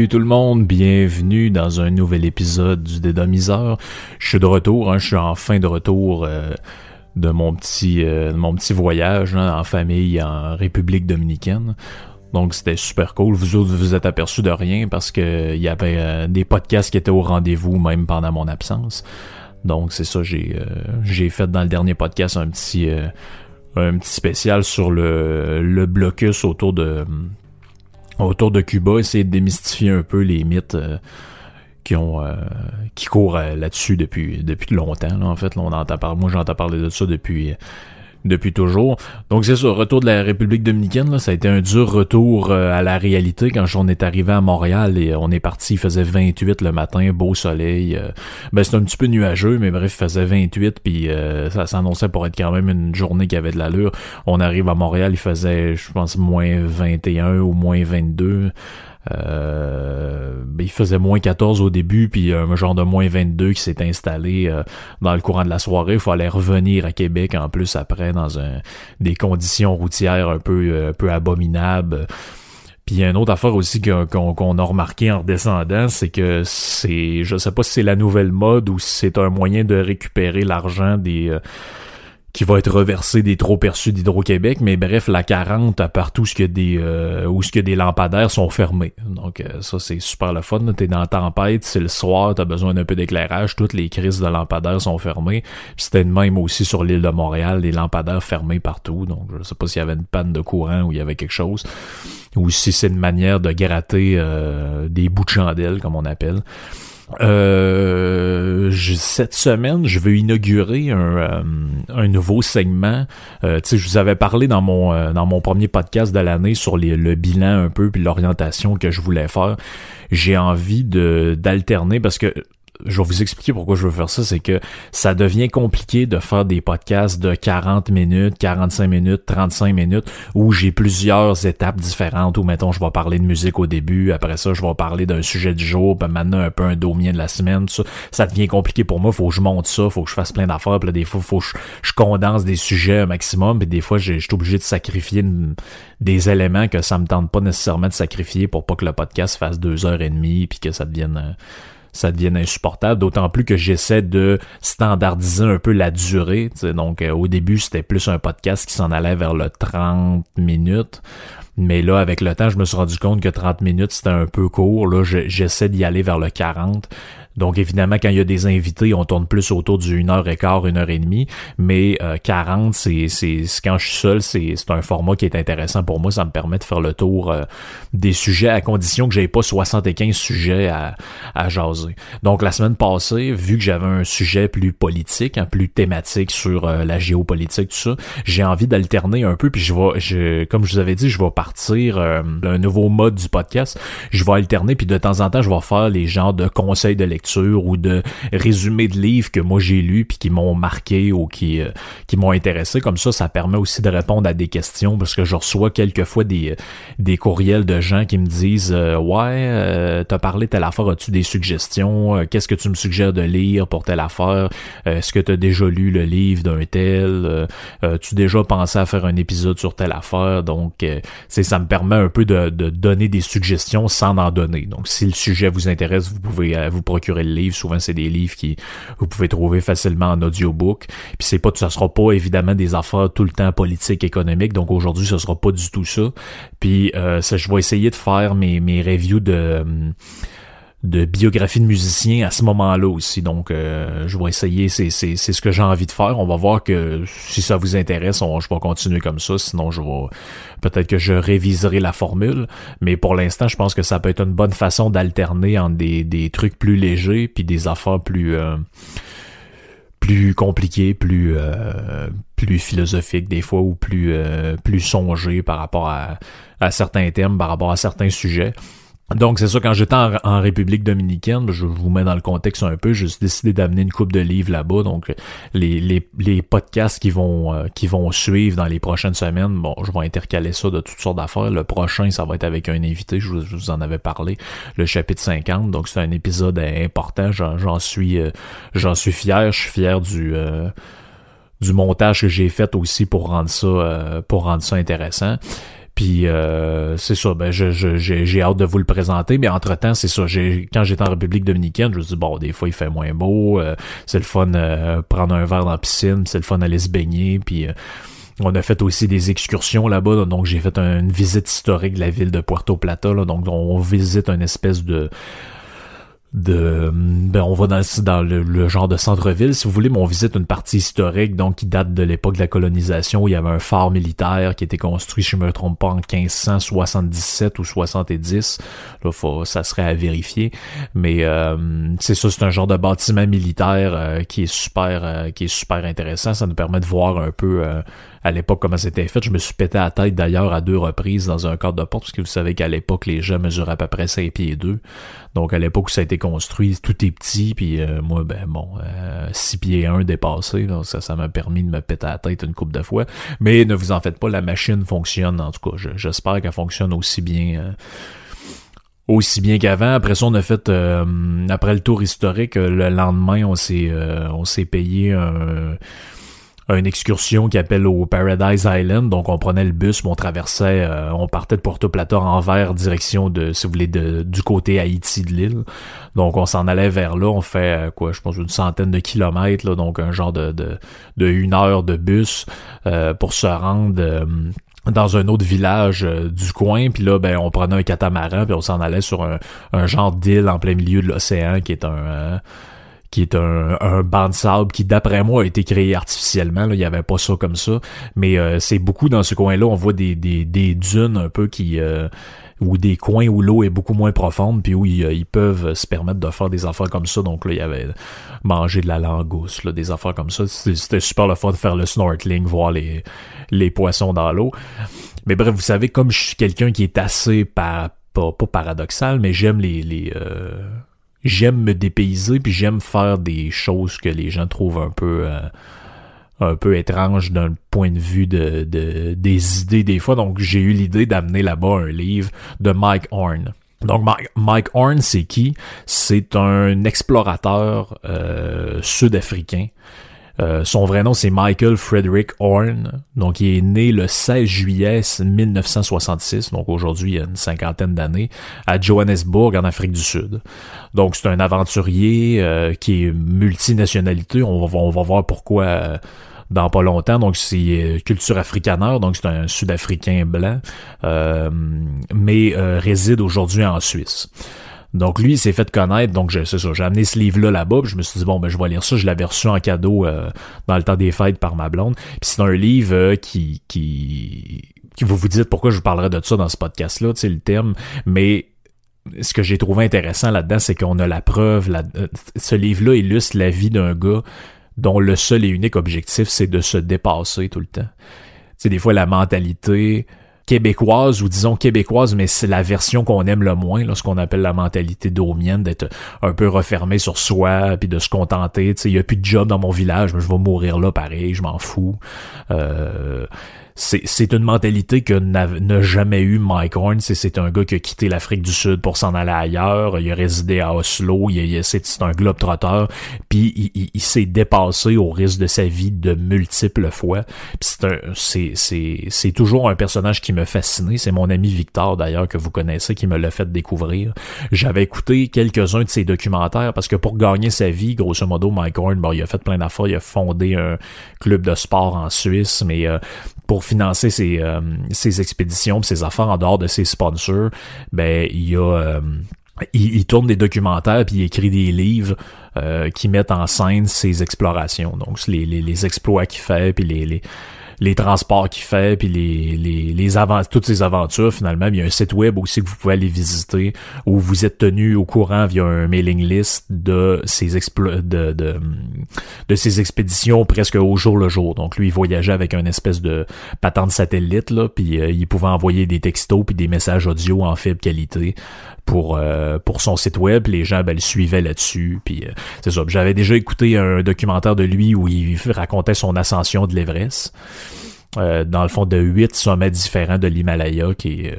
Salut tout le monde, bienvenue dans un nouvel épisode du Dédomiseur. Je suis de retour, hein, je suis en fin de retour euh, de mon petit, euh, mon petit voyage hein, en famille en République dominicaine. Donc c'était super cool. Vous autres, vous êtes aperçus de rien parce que il y avait euh, des podcasts qui étaient au rendez-vous même pendant mon absence. Donc c'est ça, j'ai fait dans le dernier podcast un petit un petit spécial sur le blocus autour de autour de Cuba, essayer de démystifier un peu les mythes euh, qui ont euh, qui courent euh, là-dessus depuis depuis longtemps. en fait, on entend parler, moi j'entends parler de ça depuis depuis toujours. Donc c'est ça, retour de la République dominicaine, là, ça a été un dur retour euh, à la réalité quand on est arrivé à Montréal et on est parti, il faisait 28 le matin, beau soleil. Euh, ben c'était un petit peu nuageux, mais bref, il faisait 28 puis euh, ça s'annonçait pour être quand même une journée qui avait de l'allure. On arrive à Montréal, il faisait je pense moins 21 ou moins 22. Euh, ben, il faisait moins 14 au début, puis un genre de moins 22 qui s'est installé euh, dans le courant de la soirée. Il fallait revenir à Québec en plus après dans un, des conditions routières un peu, euh, un peu abominables. Puis il y a une autre affaire aussi qu'on a remarqué en redescendant, c'est que c'est, je sais pas si c'est la nouvelle mode ou si c'est un moyen de récupérer l'argent des qui va être reversé des trop perçus d'Hydro-Québec, mais bref, la 40 partout ce euh, où ce que des lampadaires sont fermés. Donc euh, ça c'est super le fun, t'es dans la tempête, c'est le soir, t'as besoin d'un peu d'éclairage, toutes les crises de lampadaires sont fermées. c'était de même aussi sur l'île de Montréal, les lampadaires fermés partout. Donc je sais pas s'il y avait une panne de courant ou il y avait quelque chose ou si c'est une manière de gratter euh, des bouts de chandelle comme on appelle. Euh, cette semaine, je veux inaugurer un, euh, un nouveau segment. Euh, je vous avais parlé dans mon euh, dans mon premier podcast de l'année sur les, le bilan un peu puis l'orientation que je voulais faire. J'ai envie de d'alterner parce que je vais vous expliquer pourquoi je veux faire ça, c'est que ça devient compliqué de faire des podcasts de 40 minutes, 45 minutes, 35 minutes, où j'ai plusieurs étapes différentes, où mettons, je vais parler de musique au début, après ça, je vais parler d'un sujet du jour, puis maintenant un peu un domien de la semaine, ça, ça devient compliqué pour moi, faut que je monte ça, faut que je fasse plein d'affaires, des fois, faut que je, condense des sujets un maximum, puis des fois, je suis obligé de sacrifier des éléments que ça me tente pas nécessairement de sacrifier pour pas que le podcast fasse deux heures et demie, puis que ça devienne... Euh, ça devienne insupportable, d'autant plus que j'essaie de standardiser un peu la durée. Donc euh, au début, c'était plus un podcast qui s'en allait vers le 30 minutes. Mais là, avec le temps, je me suis rendu compte que 30 minutes, c'était un peu court. Là, j'essaie d'y aller vers le 40. Donc évidemment, quand il y a des invités, on tourne plus autour du 1 heure et quart, 1 heure et demie. Mais 40, euh, c'est, c'est quand je suis seul, c'est, c'est un format qui est intéressant pour moi. Ça me permet de faire le tour euh, des sujets à condition que j'avais pas 75 sujets à, à jaser. Donc la semaine passée, vu que j'avais un sujet plus politique, hein, plus thématique sur euh, la géopolitique, tout ça, j'ai envie d'alterner un peu. Puis je vais, je, comme je vous avais dit, je vais partir un nouveau mode du podcast. Je vais alterner, puis de temps en temps, je vais faire les genres de conseils de lecture ou de résumés de livres que moi j'ai lus puis qui m'ont marqué ou qui, euh, qui m'ont intéressé. Comme ça, ça permet aussi de répondre à des questions parce que je reçois quelquefois des, des courriels de gens qui me disent euh, Ouais, euh, t'as parlé telle affaire, as-tu des suggestions? Euh, qu'est-ce que tu me suggères de lire pour telle affaire? Est-ce que t'as déjà lu le livre d'un tel? tu déjà pensé à faire un épisode sur telle affaire? Donc, c'est ça me permet un peu de, de donner des suggestions sans en donner. Donc, si le sujet vous intéresse, vous pouvez vous procurer le livre. Souvent, c'est des livres qui vous pouvez trouver facilement en audiobook. Puis c'est pas, ça sera pas évidemment des affaires tout le temps politiques, économiques. Donc aujourd'hui, ce sera pas du tout ça. Puis euh, ça, je vais essayer de faire mes, mes reviews de de biographie de musicien à ce moment-là aussi. Donc, euh, je vais essayer, c'est, ce que j'ai envie de faire. On va voir que si ça vous intéresse, on, je vais continuer comme ça. Sinon, je vais peut-être que je réviserai la formule. Mais pour l'instant, je pense que ça peut être une bonne façon d'alterner entre des, des trucs plus légers puis des affaires plus euh, plus compliquées, plus euh, plus philosophiques des fois ou plus plus songées par rapport à, à certains thèmes, par rapport à certains sujets. Donc c'est ça, quand j'étais en, République dominicaine, je vous mets dans le contexte un peu, j'ai décidé d'amener une coupe de livres là-bas. Donc les, les, les podcasts qui vont euh, qui vont suivre dans les prochaines semaines, bon, je vais intercaler ça de toutes sortes d'affaires. Le prochain, ça va être avec un invité, je vous, en avais parlé, le chapitre 50. Donc c'est un épisode important, j'en suis euh, j'en suis fier, je suis fier du euh, du montage que j'ai fait aussi pour rendre ça pour rendre ça intéressant. Puis euh, c'est ça, ben je, j'ai hâte de vous le présenter, mais entre-temps, c'est ça, quand j'étais en République dominicaine, je me suis dit, bon, des fois il fait moins beau, euh, c'est le fun euh, prendre un verre dans la piscine, c'est le fun aller se baigner, puis on a fait aussi des excursions là-bas, donc j'ai fait une visite historique de la ville de Puerto Plata, là, donc on visite une espèce de de ben on va dans, le, genre de centre-ville si vous voulez mais on visite une partie historique donc qui date de l'époque de la colonisation où il y avait un phare militaire qui était construit je me trompe pas en 1577 ou 70 là ça serait à vérifier. Mais euh, c'est ça c'est un genre de bâtiment militaire euh, qui est super euh, qui est super intéressant. Ça nous permet de voir un peu à l'époque comment c'était fait. Je me suis pété la tête d'ailleurs à deux reprises dans un cadre de porte, parce que vous savez qu'à l'époque, les gens mesuraient à peu près 5 pieds 2. Donc à l'époque où ça a été construit, tout est petit, puis euh, moi, ben bon, euh, 6 pieds 1 dépassé, donc ça, ça m'a permis de me péter la tête une coupe de fois. Mais ne vous en faites pas, la machine fonctionne, en tout cas. J'espère qu'elle fonctionne aussi bien. Euh, aussi bien qu'avant. Après ça, on a fait euh, après le tour historique, le lendemain, on s'est on s'est payé un une excursion qui appelle au Paradise Island. Donc on prenait le bus, on traversait, euh, on partait de Porto Plata envers direction de, si vous voulez, de, du côté Haïti de l'île. Donc on s'en allait vers là, on fait euh, quoi, je pense une centaine de kilomètres, là, donc un genre de, de, de une heure de bus euh, pour se rendre dans un autre village du coin, puis là, ben, on prenait un catamaran, puis on s'en allait sur un, un genre d'île en plein milieu de l'océan, qui est un, qui est un, un banc de sable qui, d'après moi, a été créé artificiellement. Là. Il n'y avait pas ça comme ça. Mais euh, c'est beaucoup dans ce coin-là, on voit des, des, des dunes un peu qui... Euh, ou des coins où l'eau est beaucoup moins profonde, puis où ils, ils, peuvent se permettre de faire des affaires comme ça. Donc là, il y avait manger de la langouste, là, des affaires comme ça. C'était super le fun de faire le snorkeling, voir les, les poissons dans l'eau. Mais bref, vous savez, comme je suis quelqu'un qui est assez pas, pas paradoxal, mais j'aime les, les, euh, j'aime me dépayser puis j'aime faire des choses que les gens trouvent un peu euh, un peu étranges d'un point de vue de, de, des idées des fois. Donc j'ai eu l'idée d'amener là-bas un livre de Mike Horn. Donc Mike, Horn c'est qui? C'est un explorateur euh, sud-africain euh, son vrai nom, c'est Michael Frederick Horn. Donc, il est né le 16 juillet 1966, donc aujourd'hui, il y a une cinquantaine d'années, à Johannesburg, en Afrique du Sud. Donc, c'est un aventurier euh, qui est multinationalité. On va, on va voir pourquoi euh, dans pas longtemps. Donc, c'est culture africaneur, donc c'est un Sud-Africain blanc, mais réside aujourd'hui en Suisse. Donc lui, il s'est fait connaître, donc c'est ça, j'ai amené ce livre-là là-bas, je me suis dit, bon, ben je vais lire ça, je l'avais reçu en cadeau euh, dans le temps des fêtes par ma blonde. Puis c'est un livre euh, qui, qui, qui vous vous dites pourquoi je vous parlerai de ça dans ce podcast-là, tu sais, le thème, mais ce que j'ai trouvé intéressant là-dedans, c'est qu'on a la preuve, là, euh, ce livre-là illustre la vie d'un gars dont le seul et unique objectif, c'est de se dépasser tout le temps. Tu sais, des fois, la mentalité, québécoise ou disons québécoise, mais c'est la version qu'on aime le moins, là, ce qu'on appelle la mentalité domienne, d'être un peu refermé sur soi, puis de se contenter. Il y a plus de job dans mon village, mais je vais mourir là pareil, je m'en fous. Euh, c'est une mentalité que n'a jamais eu Mike Horn. C'est un gars qui a quitté l'Afrique du Sud pour s'en aller ailleurs. Il a résidé à Oslo. Il, c'est un globe trotteur. Puis il, s'est dépassé au risque de sa vie de multiples fois. C'est toujours un personnage qui me fascinait. C'est mon ami Victor d'ailleurs que vous connaissez qui me l'a fait découvrir. J'avais écouté quelques-uns de ses documentaires parce que pour gagner sa vie, grosso modo, Mike Horn, bon, il a fait plein d'affaires. Il a fondé un club de sport en Suisse, mais euh, pour financer ses, euh, ses expéditions, ses affaires en dehors de ses sponsors, ben il y a euh, il, tourne des documentaires puis il écrit des livres euh, qui mettent en scène ses explorations. Donc les, les, les exploits qu'il fait puis les, les les transports qu'il fait, puis les, les, les toutes ces aventures, finalement. Il y a un site web aussi que vous pouvez aller visiter où vous êtes tenu au courant via un mailing list de ces explo de, de, de ces expéditions presque au jour le jour. Donc lui, il voyageait avec une espèce de patente satellite, là, puis euh, il pouvait envoyer des textos puis des messages audio en faible qualité pour euh, pour son site web. Les gens ben, le suivaient là-dessus. Puis euh, c'est ça. J'avais déjà écouté un documentaire de lui où il racontait son ascension de l'Everest. Euh, dans le fond de huit sommets différents de l'Himalaya qui est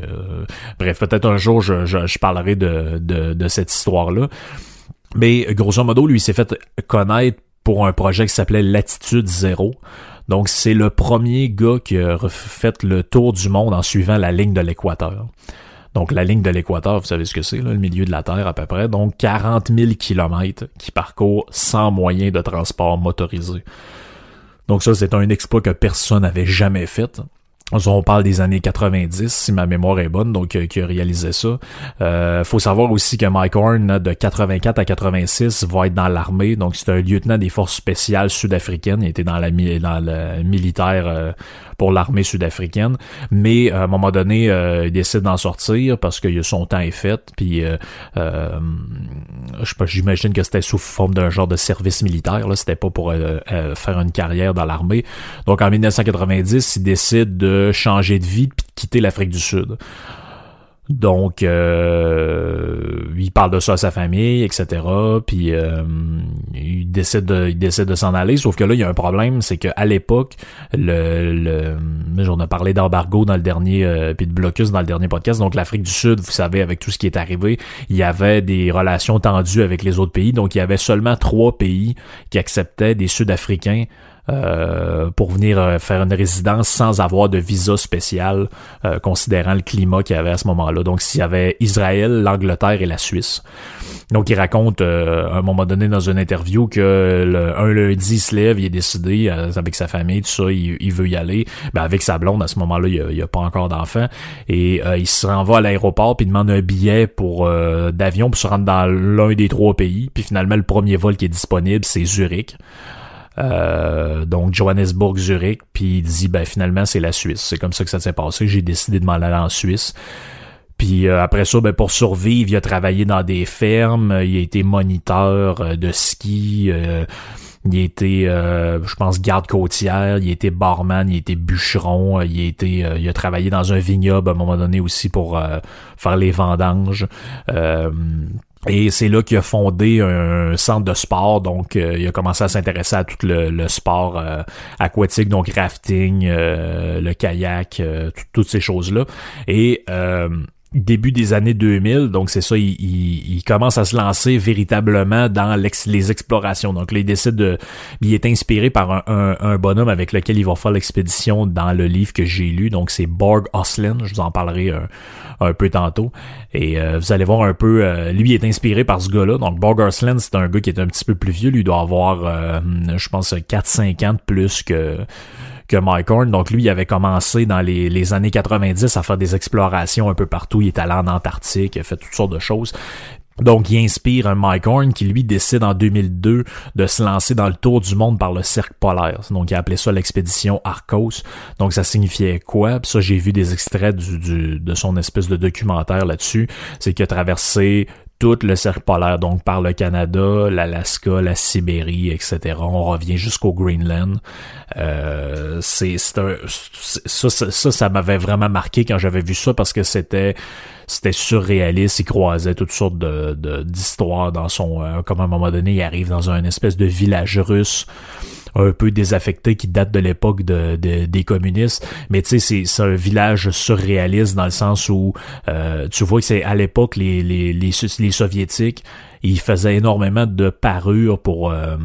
bref peut-être un jour je, je, parlerai de, de, de cette histoire là mais grosso modo lui s'est fait connaître pour un projet qui s'appelait Latitude Zéro Donc, c'est le premier gars qui a fait le tour du monde en suivant la ligne de l'équateur. Donc, la ligne de l'équateur, vous savez ce que c'est, le milieu de la Terre à peu près. Donc, 40 000 kilomètres qui parcourt sans moyen de transport motorisé. Donc ça, c'est un exploit que personne n'avait jamais fait. On parle des années 90, si ma mémoire est bonne, donc euh, qui a réalisé ça. Euh, faut savoir aussi que Mike Horn, de 84 à 86, va être dans l'armée. Donc c'est un lieutenant des forces spéciales sud-africaines. Il était dans la le militaire euh, pour l'armée sud-africaine. Mais à un moment donné, euh, il décide d'en sortir parce que son temps est fait. Puis j'imagine que c'était sous forme d'un genre de service militaire. Là, c'était pas pour faire une carrière dans l'armée. Donc en 1990, il décide de changer de vie puis de quitter l'Afrique du Sud. Donc, euh, il parle de ça à sa famille, etc. Puis euh, il décide de, il décide de s'en aller. Sauf que là, il y a un problème, c'est qu'à l'époque, le, le, on a parlé d'embargo dans le dernier, euh, puis de blocus dans le dernier podcast. Donc, l'Afrique du Sud, vous savez, avec tout ce qui est arrivé, il y avait des relations tendues avec les autres pays. Donc, il y avait seulement trois pays qui acceptaient des Sud-Africains euh, pour venir euh, faire une résidence sans avoir de visa spécial, euh, considérant le climat qu'il y avait à ce moment-là. Donc, s'il y avait Israël, l'Angleterre et la Suisse. Donc, il raconte à un moment donné dans une interview que le, un lundi, il se lève, il est décidé avec sa famille, tout ça, il, veut y aller. Ben, avec sa blonde, à ce moment-là, il n'y a, pas encore d'enfant. Et il se renvoie à l'aéroport, puis il demande un billet pour d'avion pour se rendre dans l'un des trois pays. Puis finalement, le premier vol qui est disponible, c'est Zurich. Euh, donc Johannesburg, Zurich, puis il dit ben finalement c'est la Suisse. C'est comme ça que ça s'est passé. J'ai décidé de m'en aller en Suisse. Puis euh, après ça, ben, pour survivre, il a travaillé dans des fermes, il a été moniteur euh, de ski, il a été, je pense, garde côtière, il a été barman, il a été bûcheron, il été, il a travaillé dans un vignoble à un moment donné aussi pour faire les vendanges. Et c'est là qu'il a fondé un centre de sport, donc euh, il a commencé à s'intéresser à tout le, sport euh, aquatique, donc rafting, euh, le kayak, toutes ces choses-là. Et début des années 2000, donc c'est ça, il, il, commence à se lancer véritablement dans les explorations. Donc là, il décide de... Il est inspiré par un, bonhomme avec lequel il va faire l'expédition dans le livre que j'ai lu, donc c'est Borg Oslin, je vous en parlerai un, peu tantôt. Et euh, vous allez voir un peu, euh, lui est inspiré par ce gars-là. Donc Borg Oslin, c'est un gars qui est un petit peu plus vieux, lui doit avoir, euh, je pense, 4-5 ans de plus que Mike Horn. Donc lui, il avait commencé dans les, années 90 à faire des explorations un peu partout. Il est allé en Antarctique, il a fait toutes sortes de choses. Donc, il inspire un Mike Horn qui, lui, décide en 2002 de se lancer dans le tour du monde par le cercle polaire. Donc, il a appelé ça l'expédition Arcos. Donc, ça signifiait quoi? Ça, j'ai vu des extraits de son espèce de documentaire là-dessus. C'est qu'il a traversé tout le cercle polaire, donc par le Canada, l'Alaska, la Sibérie, etc. On revient jusqu'au Greenland. Euh, c'est ça, ça, ça, m'avait vraiment marqué quand j'avais vu ça parce que c'était c'était surréaliste. Il croisait toutes sortes de d'histoires dans son. Euh, comme à un moment donné, il arrive dans un espèce de village russe un peu désaffecté qui date de l'époque de, des communistes. Mais tu sais, c'est un village surréaliste dans le sens où euh, tu vois que c'est à l'époque les, les, les, les soviétiques il faisait énormément de parures pour... Euh,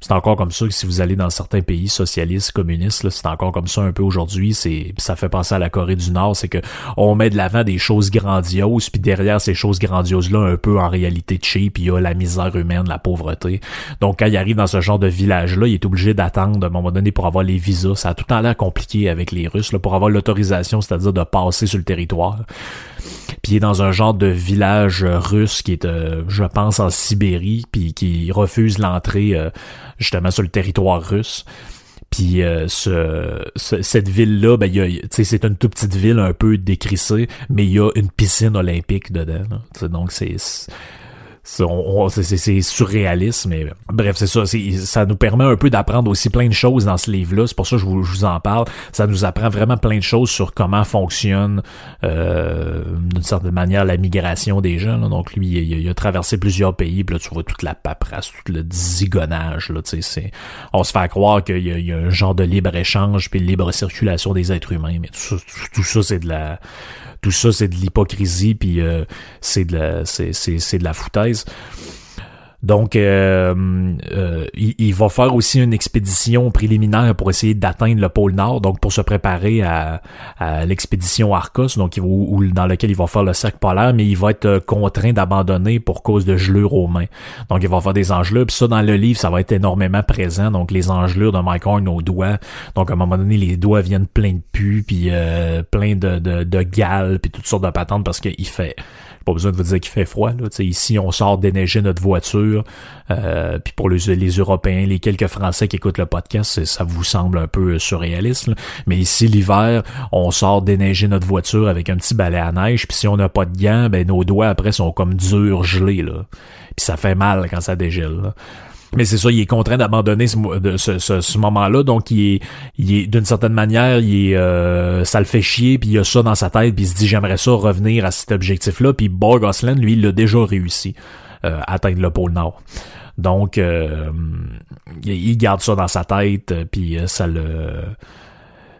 c'est encore comme ça que si vous allez dans certains pays socialistes, communistes, c'est encore comme ça un peu aujourd'hui. C'est Ça fait penser à la Corée du Nord, c'est que on met de l'avant des choses grandioses, puis derrière ces choses grandioses-là, un peu en réalité cheap, il y a la misère humaine, la pauvreté. Donc quand il arrive dans ce genre de village-là, il est obligé d'attendre à un moment donné pour avoir les visas. Ça a tout le temps l'air compliqué avec les Russes, là, pour avoir l'autorisation, c'est-à-dire de passer sur le territoire. Puis il est dans un genre de village russe qui est, euh, je pense, en Sibérie, puis qui refuse l'entrée euh, justement sur le territoire russe. Puis euh, ce, cette ville-là, ben, c'est une toute petite ville un peu décrissée, mais il y a une piscine olympique dedans. Donc c'est c'est surréaliste, mais bref, c'est ça. Ça nous permet un peu d'apprendre aussi plein de choses dans ce livre-là. C'est pour ça que je vous, en parle. Ça nous apprend vraiment plein de choses sur comment fonctionne euh, d'une certaine manière la migration des gens. Donc lui, il, a traversé plusieurs pays, puis là, tu vois toute la paperasse, tout le zigonnage. Là, on se fait croire qu'il y, a un genre de libre-échange puis libre circulation des êtres humains, mais tout ça c'est de la tout ça c'est de l'hypocrisie puis euh, c'est de la c'est de la foutaise Donc, euh, euh, il, va faire aussi une expédition préliminaire pour essayer d'atteindre le pôle Nord, donc pour se préparer à, l'expédition Arcos, dans lequel il va faire le cercle polaire, mais il va être euh, contraint d'abandonner pour cause de gelure aux mains. Donc, il va faire des engelures. Puis ça, dans le livre, ça va être énormément présent. Donc, les engelures de Mike Horn aux doigts. Donc, à un moment donné, les doigts viennent plein de pus, puis plein de, de, de gales, puis toutes sortes de patentes parce qu'il fait pas besoin de vous dire qu'il fait froid. Là. ici, on sort déneiger notre voiture. Euh, puis pour les, Européens, les quelques Français qui écoutent le podcast, ça vous semble un peu surréaliste. Mais ici, l'hiver, on sort déneiger notre voiture avec un petit balai à neige. Puis si on n'a pas de gants, ben nos doigts après sont comme durs, gelés. Là. Puis ça fait mal quand ça dégèle. Mais c'est ça, il est contraint d'abandonner ce, ce, moment-là, donc il est, il est d'une certaine manière, il est, euh, ça le fait chier, puis il a ça dans sa tête, puis il se dit j'aimerais ça revenir à cet objectif-là, puis Borg lui, il l'a déjà réussi euh, à atteindre le pôle Nord. Donc, euh, il garde ça dans sa tête, puis ça le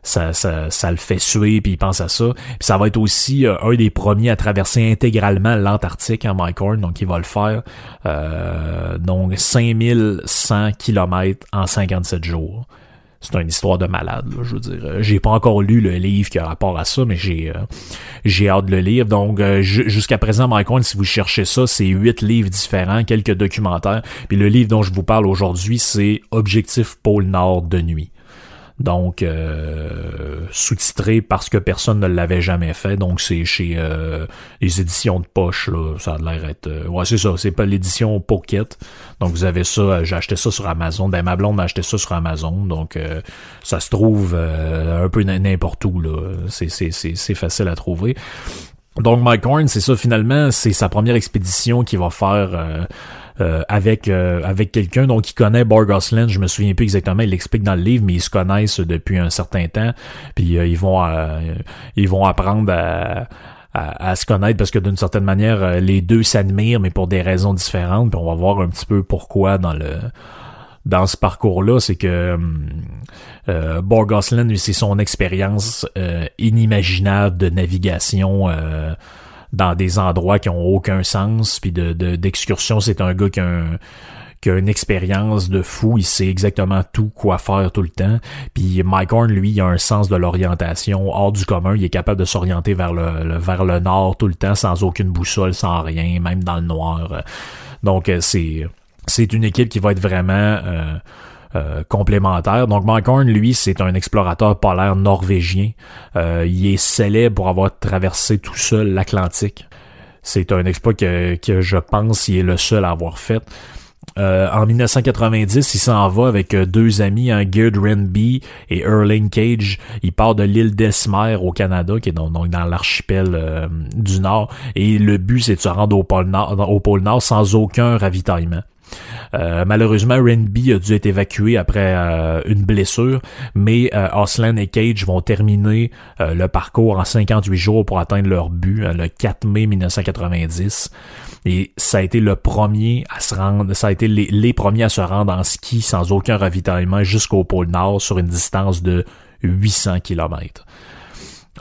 ça, le fait suer puis il pense à ça. Puis ça va être aussi euh, un des premiers à traverser intégralement l'Antarctique en hein, Horn, donc il va le faire. Euh, donc 5100 km en 57 jours. C'est une histoire de malade, je veux dire. Euh, j'ai pas encore lu le livre qui a rapport à ça, mais j'ai j'ai hâte de le lire. Donc jusqu'à présent, Mike si vous cherchez ça, c'est huit livres différents, quelques documentaires. Puis le livre dont je vous parle aujourd'hui, c'est Objectif pôle Nord de nuit donc euh, sous-titré parce que personne ne l'avait jamais fait. Donc c'est chez euh, les éditions de poche là, ça a l'air être. Euh, ouais c'est ça, c'est pas l'édition Pocket. Donc vous avez ça, j'ai acheté ça sur Amazon. Ben ma blonde m'a acheté ça sur Amazon, donc ça se trouve un peu n'importe où là. C'est c'est c'est facile à trouver. Donc Mike Horn, c'est ça finalement, c'est sa première expédition qu'il va faire euh, avec euh, avec quelqu'un donc il connaît Borgosland, je me souviens plus exactement, il l'explique dans le livre, mais ils se connaissent depuis un certain temps, puis euh, ils vont ils vont apprendre à, à, se connaître parce que d'une certaine manière les deux s'admirent mais pour des raisons différentes, puis on va voir un petit peu pourquoi dans le dans ce parcours-là, c'est que euh, Borgosland, c'est son expérience inimaginable de navigation dans des endroits qui ont aucun sens, puis de d'excursion, c'est un gars qui a une expérience de fou, il sait exactement tout quoi faire tout le temps. Puis Mike Horn, lui, il a un sens de l'orientation hors du commun, il est capable de s'orienter vers le, vers le nord tout le temps sans aucune boussole, sans rien, même dans le noir. Donc euh, c'est c'est une équipe qui va être vraiment euh, euh, complémentaire. Donc Mike Horn, lui, c'est un explorateur polaire norvégien. Euh, il est célèbre pour avoir traversé tout seul l'Atlantique. C'est un exploit que, je pense il est le seul à avoir fait. Euh, en 1990, il s'en va avec deux amis, un hein, Gerd Renby et Erling Cage. Il part de l'île d'Esmer au Canada, qui est donc, dans l'archipel du Nord. Et le but, c'est de se rendre au pôle Nord sans aucun ravitaillement. Euh, malheureusement, Renby a dû être évacué après euh, une blessure, mais euh, et Cage vont terminer le parcours en 58 jours pour atteindre leur but le 4 mai 1990. Et ça a été le premier à se rendre, ça a été les, les premiers à se rendre en ski sans aucun ravitaillement jusqu'au pôle Nord sur une distance de 800 km.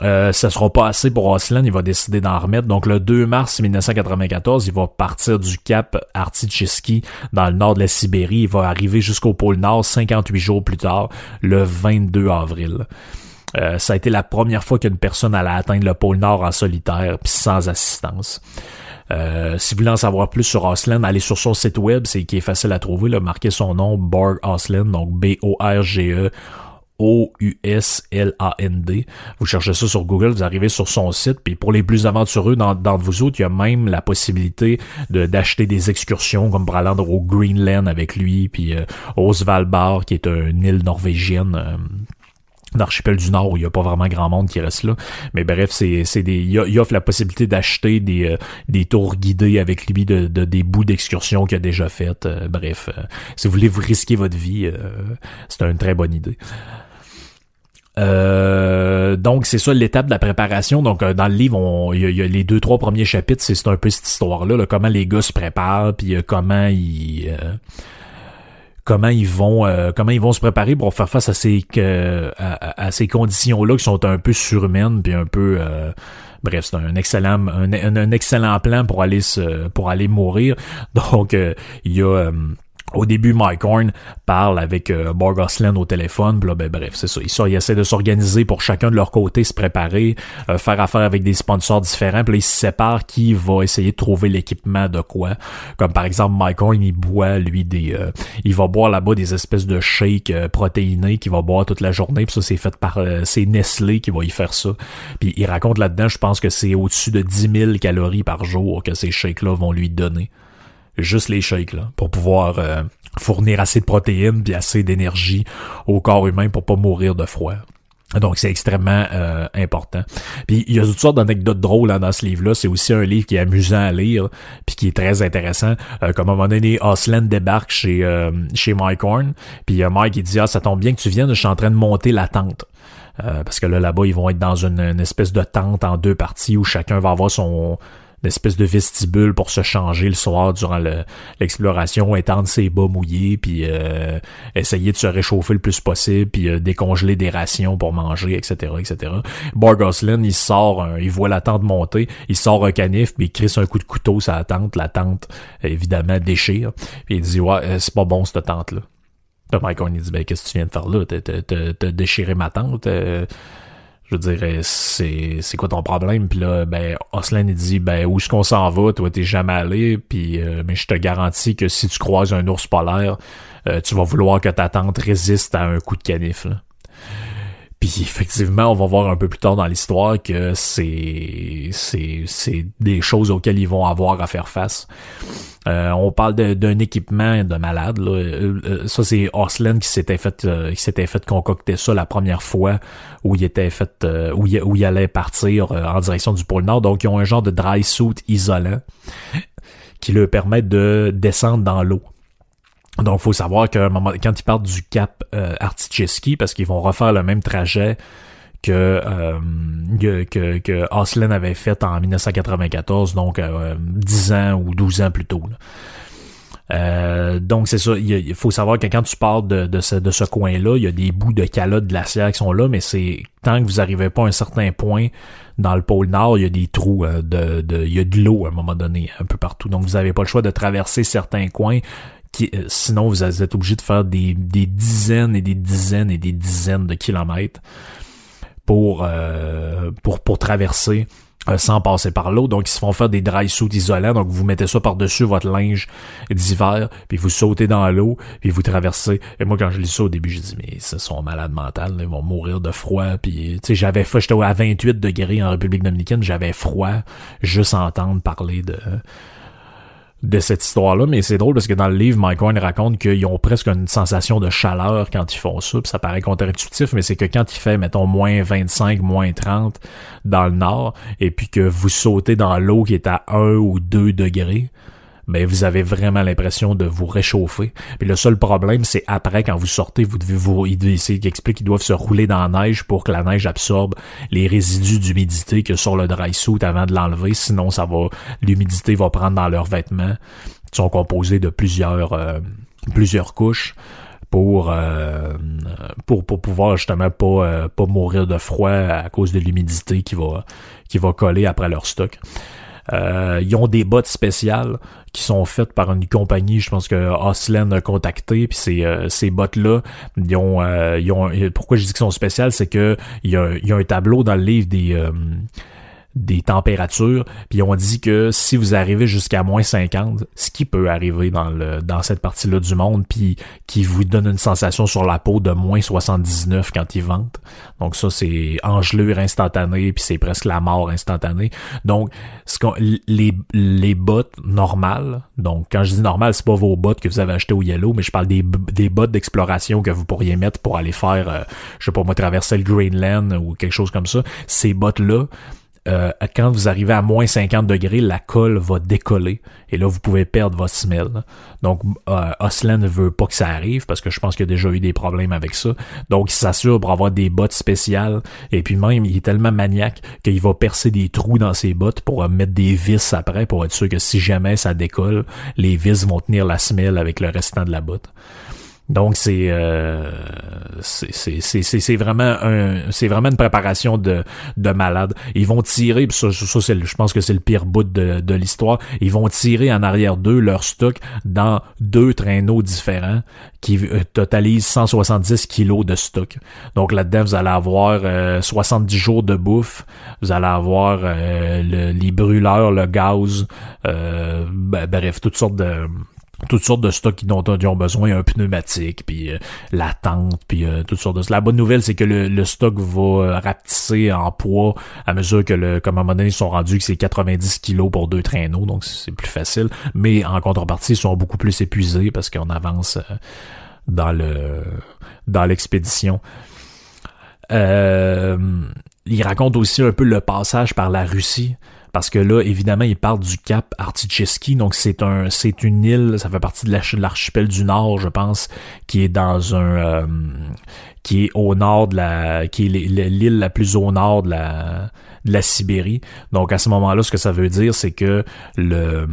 Euh, ça sera pas assez pour Osland, il va décider d'en remettre. Donc le 2 mars 1994, il va partir du cap Artichiski dans le nord de la Sibérie. Il va arriver jusqu'au pôle Nord 58 jours plus tard, le 22 avril. Euh, ça a été la première fois qu'une personne allait atteindre le pôle Nord en solitaire, puis sans assistance. Euh, si vous voulez en savoir plus sur Osland, allez sur son site web, c'est qui est facile à trouver. Là, marquez son nom, Borg Osland, donc B-O-R-G-E O-U-S-L-A-N-D. Vous cherchez ça sur Google, vous arrivez sur son site, puis pour les plus aventureux d'entre vous autres, il y a même la possibilité de d'acheter des excursions comme pour aller au Greenland avec lui, puis euh, au Svalbard, qui est une île norvégienne. Euh, d'archipel du Nord où il n'y a pas vraiment grand monde qui reste là. Mais bref, c'est, des, il, offre la possibilité d'acheter des, euh, des tours guidés avec lui de, de des bouts d'excursion qu'il a déjà faites. Euh, bref, si vous voulez vous risquer votre vie, c'est une très bonne idée. Euh, donc c'est ça l'étape de la préparation. Donc euh, dans le livre, il y, a les deux trois premiers chapitres, c'est un peu cette histoire-là, comment les gars se préparent, puis euh, comment ils comment ils vont comment ils vont se préparer pour faire face à ces à, ces conditions-là qui sont un peu surhumaines puis un peu Bref, c'est un excellent, un, excellent plan pour aller se, pour aller mourir. Donc, il y a au début, Mike Horn parle avec euh, au téléphone, là, ben, bref, c'est ça. Ils, essaient de s'organiser pour chacun de leur côté, se préparer, euh, faire affaire avec des sponsors différents, puis là, ils se séparent qui va essayer de trouver l'équipement de quoi. Comme par exemple, Mike Horn, il boit, lui, des... Euh, il va boire là-bas des espèces de shakes euh, protéinés qu'il va boire toute la journée, puis ça, c'est fait par... c'est Nestlé qui va y faire ça. Puis il raconte là-dedans, je pense que c'est au-dessus de 10 000 calories par jour que ces shakes-là vont lui donner juste les shakes là, pour pouvoir euh, fournir assez de protéines puis assez d'énergie au corps humain pour pas mourir de froid. Donc c'est extrêmement euh, important. Puis il y a toutes sortes d'anecdotes drôles hein, dans ce livre-là. C'est aussi un livre qui est amusant à lire, puis qui est très intéressant. Euh, comme à un moment donné, débarque chez chez Mike Horn, puis Mike il dit ah ça tombe bien que tu viennes, je suis en train de monter la tente. parce que là là-bas ils vont être dans une, espèce de tente en deux parties où chacun va avoir son espèce de vestibule pour se changer le soir durant l'exploration, étendre ses bas mouillés, puis euh, essayer de se réchauffer le plus possible, puis euh, décongeler des rations pour manger, etc., etc. Bargoslin, il sort, il voit la tente monter, il sort un canif, puis il crisse un coup de couteau la tente, la tente, évidemment, déchire, puis il dit « Ouais, euh, c'est pas bon, cette tente-là. » Mike il dit « Ben, qu'est-ce que tu viens de faire là? T'as déchiré ma tente? Je veux dire, c'est, c'est quoi ton problème? Puis là, ben, Oslan, il dit, ben, où est-ce qu'on s'en va? Toi, t'es jamais allé, puis euh, mais je te garantis que si tu croises un ours polaire, euh, tu vas vouloir que ta tante résiste à un coup de canif, là. Puis effectivement, on va voir un peu plus tard dans l'histoire que c'est c'est des choses auxquelles ils vont avoir à faire face. Euh, on parle d'un équipement de malade. Là. Euh, euh, ça, c'est Osland qui s'était fait qui s'était fait concocter ça la première fois où il était fait où, il, où il allait partir en direction du pôle Nord. Donc, ils ont un genre de dry suit isolant qui leur permet de descendre dans l'eau. Donc, faut savoir que quand ils partent du cap euh, parce qu'ils vont refaire le même trajet que, euh, que, que, avait fait en 1994, donc euh, 10 ans ou 12 ans plus tôt. Euh, donc c'est ça, il, faut savoir que quand tu parles de, de ce, de ce coin-là, il y a des bouts de calotte glaciaire qui sont là, mais c'est tant que vous arrivez pas à un certain point dans le pôle Nord, il y a des trous, euh, de, de, il y a de l'eau à un moment donné, un peu partout. Donc vous n'avez pas le choix de traverser certains coins euh, sinon, vous êtes obligé de faire des, dizaines et des dizaines et des dizaines de kilomètres pour, euh, pour, pour traverser euh, sans passer par l'eau. Donc, ils se font faire des dry suits isolants. Donc, vous mettez ça par-dessus votre linge d'hiver, puis vous sautez dans l'eau, puis vous traversez. Et moi, quand je lis ça au début, je dis, mais ce sont malades mentales, ils vont mourir de froid. Puis, tu sais, j'avais, j'étais à 28 degrés en République dominicaine, j'avais froid juste entendre parler de de cette histoire-là, mais c'est drôle parce que dans le livre, Mike Horn raconte qu'ils ont presque une sensation de chaleur quand ils font ça, puis ça paraît contre-intuitif, mais c'est que quand il fait, mettons, moins 25, moins 30 dans le nord, et puis que vous sautez dans l'eau qui est à 1 ou 2 degrés, mais vous avez vraiment l'impression de vous réchauffer. Puis le seul problème, c'est après, quand vous sortez, vous devez vous, il, explique qu'ils doivent se rouler dans la neige pour que la neige absorbe les résidus d'humidité que sur le dry suit avant de l'enlever. Sinon, ça va, l'humidité va prendre dans leurs vêtements. Ils sont composés de plusieurs, euh, plusieurs couches pour, euh, pour pour pouvoir justement pas euh, pas mourir de froid à cause de l'humidité qui va qui va coller après leur stock. Euh, ils ont des bottes spéciales qui sont faites par une compagnie, je pense que Oslen a contacté, puis ces, euh, ces bottes-là, ils ont, euh, ils ont, pourquoi je dis qu'ils sont spéciales, c'est que il y a, il y a un tableau dans le livre des des températures, puis on dit que si vous arrivez jusqu'à moins 50, ce qui peut arriver dans le dans cette partie-là du monde, puis qui vous donne une sensation sur la peau de moins 79 quand ils ventent. Donc ça c'est engelure instantanée, puis c'est presque la mort instantanée. Donc ce les les bottes normales, donc quand je dis normal, c'est pas vos bottes que vous avez achetées au Yellow, mais je parle des des bottes d'exploration que vous pourriez mettre pour aller faire euh, je sais pas moi traverser le Greenland ou quelque chose comme ça. Ces bottes là euh, quand vous arrivez à moins 50 degrés, la colle va décoller et là vous pouvez perdre votre smell. Donc euh, ne veut pas que ça arrive parce que je pense qu'il a déjà eu des problèmes avec ça. Donc il s'assure pour avoir des bottes spéciales et puis même il est tellement maniaque qu'il va percer des trous dans ses bottes pour euh, mettre des vis après pour être sûr que si jamais ça décolle, les vis vont tenir la semelle avec le restant de la botte. Donc c'est euh, c'est vraiment un c'est vraiment une préparation de de malade. Ils vont tirer, ça, ça c'est je pense que c'est le pire bout de, de l'histoire. Ils vont tirer en arrière d'eux leur stock dans deux traîneaux différents qui euh, totalisent 170 kilos de stock. Donc là-dedans vous allez avoir 70 euh, jours de bouffe, vous allez avoir euh, les brûleurs, le gaz, ben, bref toutes sortes de toutes sortes de stocks dont ils ont besoin, un pneumatique, puis euh, la tente, puis euh, toutes sortes de... La bonne nouvelle, c'est que le, stock va euh, rapetisser en poids à mesure que, le, comme à un moment donné, ils sont rendus que c'est 90 kilos pour deux traîneaux, donc c'est plus facile. Mais en contrepartie, ils sont beaucoup plus épuisés parce qu'on avance dans le dans l'expédition. il raconte aussi un peu le passage par la Russie parce que là, évidemment, il parle du cap Articheski, donc c'est un, c'est une île, ça fait partie de l'archipel du Nord, je pense, qui est dans un, euh, qui est au nord de la, qui est l'île la plus au nord de la, de la Sibérie. Donc à ce moment-là, ce que ça veut dire, c'est que le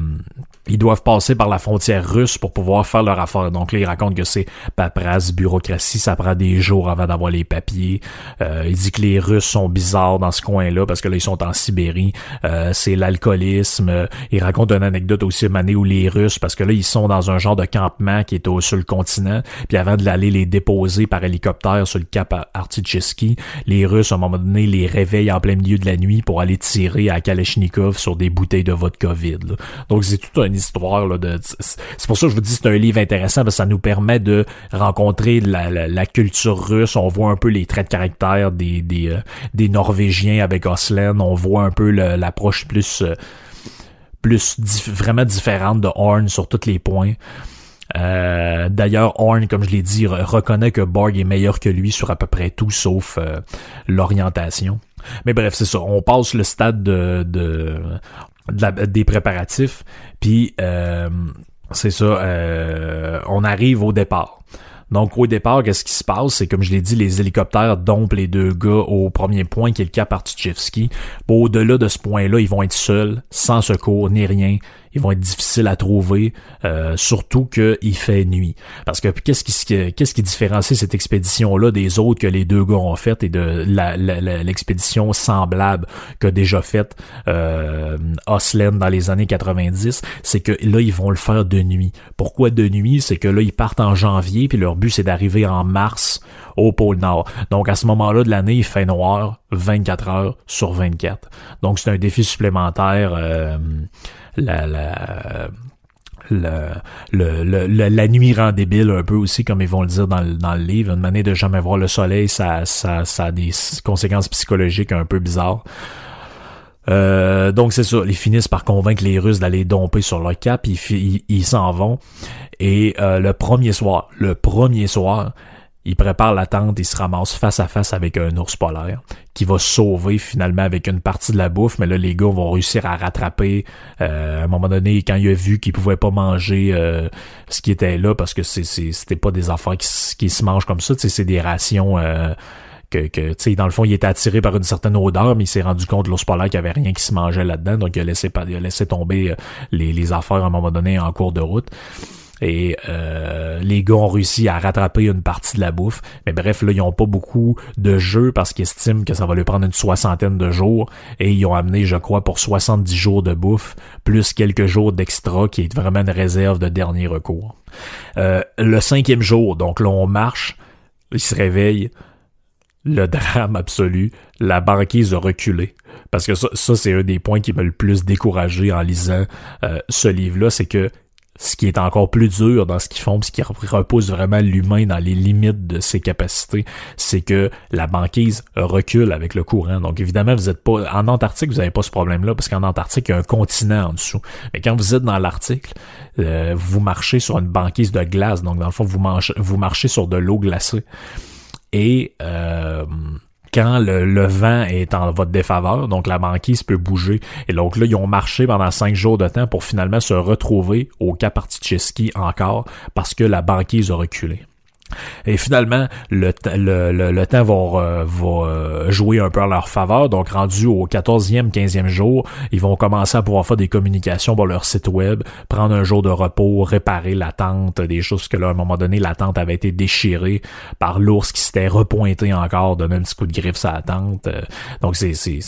ils doivent passer par la frontière russe pour pouvoir faire leur affaire. Donc là, il raconte que c'est paperasse, bureaucratie, ça prend des jours avant d'avoir les papiers. Euh, il dit que les Russes sont bizarres dans ce coin-là parce que là, ils sont en Sibérie. Euh, c'est l'alcoolisme. Il raconte une anecdote aussi une année où les Russes, parce que là, ils sont dans un genre de campement qui est au, sur le continent. Puis avant de l'aller les déposer par hélicoptère sur le cap Articheski, les Russes, à un moment donné, les réveillent en plein milieu de la nuit pour aller tirer à Kalachnikov sur des bouteilles de vodka vide. Donc c'est tout un histoire. De, c'est pour ça que je vous dis c'est un livre intéressant parce que ça nous permet de rencontrer la, culture russe. On voit un peu les traits de caractère des, des, euh, des Norvégiens avec Oslen. On voit un peu l'approche plus, euh, plus vraiment différente de Horn sur tous les points. Euh, d'ailleurs, Horn, comme je l'ai dit, reconnaît que Borg est meilleur que lui sur à peu près tout sauf l'orientation. Mais bref, c'est ça. On passe le stade de, de des préparatifs. Puis euh, c'est ça, euh, on arrive au départ. Donc au départ, qu'est-ce qui se passe? C'est comme je l'ai dit, les hélicoptères dompent les deux gars au premier point qui est le cap Artuchevski. Au-delà de ce point-là, ils vont être seuls, sans secours ni rien ils vont être difficiles à trouver, euh, surtout qu'il fait nuit. Parce que qu'est-ce qui, qu'est-ce qui différencie cette expédition-là des autres que les deux gars ont faites et de l'expédition semblable qu'a déjà faite euh, dans les années 90, c'est que là, ils vont le faire de nuit. Pourquoi de nuit? C'est que là, ils partent en janvier, puis leur but, c'est d'arriver en mars au pôle Nord. Donc, à ce moment-là de l'année, il fait noir 24 heures sur 24. Donc, c'est un défi supplémentaire. Euh, la, la le, le, la nuit rend débile un peu aussi, comme ils vont le dire dans le, dans le livre. Une manière de jamais voir le soleil, ça, ça, ça a des conséquences psychologiques un peu bizarres. Euh, donc c'est ça, ils finissent par convaincre les Russes d'aller domper sur leur cap, ils ils s'en vont. Et euh, le premier soir, le premier soir, il prépare la tente, il se ramasse face à face avec un ours polaire qui va sauver finalement avec une partie de la bouffe, mais là les gars vont réussir à rattraper. Euh, à un moment donné quand il a vu qu'il pouvait pas manger euh, ce qui était là parce que c'était pas des affaires qui, se mangent comme ça, c'est des rations euh, que, que tu sais dans le fond il était attiré par une certaine odeur mais il s'est rendu compte l'ours polaire qu'il y avait rien qui se mangeait là-dedans. Donc il a laissé il a laissé tomber les, les affaires à un moment donné en cours de route. Et euh, les gars ont réussi à rattraper une partie de la bouffe. Mais bref, là, ils ont pas beaucoup de jeux parce qu'ils estiment que ça va leur prendre une soixantaine de jours. Et ils ont amené, je crois, pour 70 jours de bouffe, plus quelques jours d'extra qui est vraiment une réserve de dernier recours. Euh, le cinquième jour, donc là, on marche, ils se réveillent. Le drame absolu, la banquise a reculé. Parce que ça, ça c'est un des points qui m'a le plus découragé en lisant euh, ce livre-là, c'est que ce qui est encore plus dur dans ce qu'ils font, ce qui repose vraiment l'humain dans les limites de ses capacités, c'est que la banquise recule avec le courant. Donc évidemment, vous êtes pas en Antarctique, vous n'avez pas ce problème-là parce qu'en Antarctique, il y a un continent en dessous. Mais quand vous êtes dans l'Arctique, euh, vous marchez sur une banquise de glace. Donc dans le fond, vous, vous marchez sur de l'eau glacée. Et euh, quand le, vent est en votre défaveur, donc la banquise peut bouger. Et donc là, ils ont marché pendant cinq jours de temps pour finalement se retrouver au Cap encore parce que la banquise a reculé. Et finalement, le, le, le, temps va, va, euh, jouer un peu en leur faveur. Donc, rendu au 14e, 15e jour, ils vont commencer à pouvoir faire des communications pour leur site web, prendre un jour de repos, réparer la tente, des choses que là, à un moment donné, la tente avait été déchirée par l'ours qui s'était repointé encore, donner un petit coup de griffe à la tente. Euh, donc, c'est, c'est,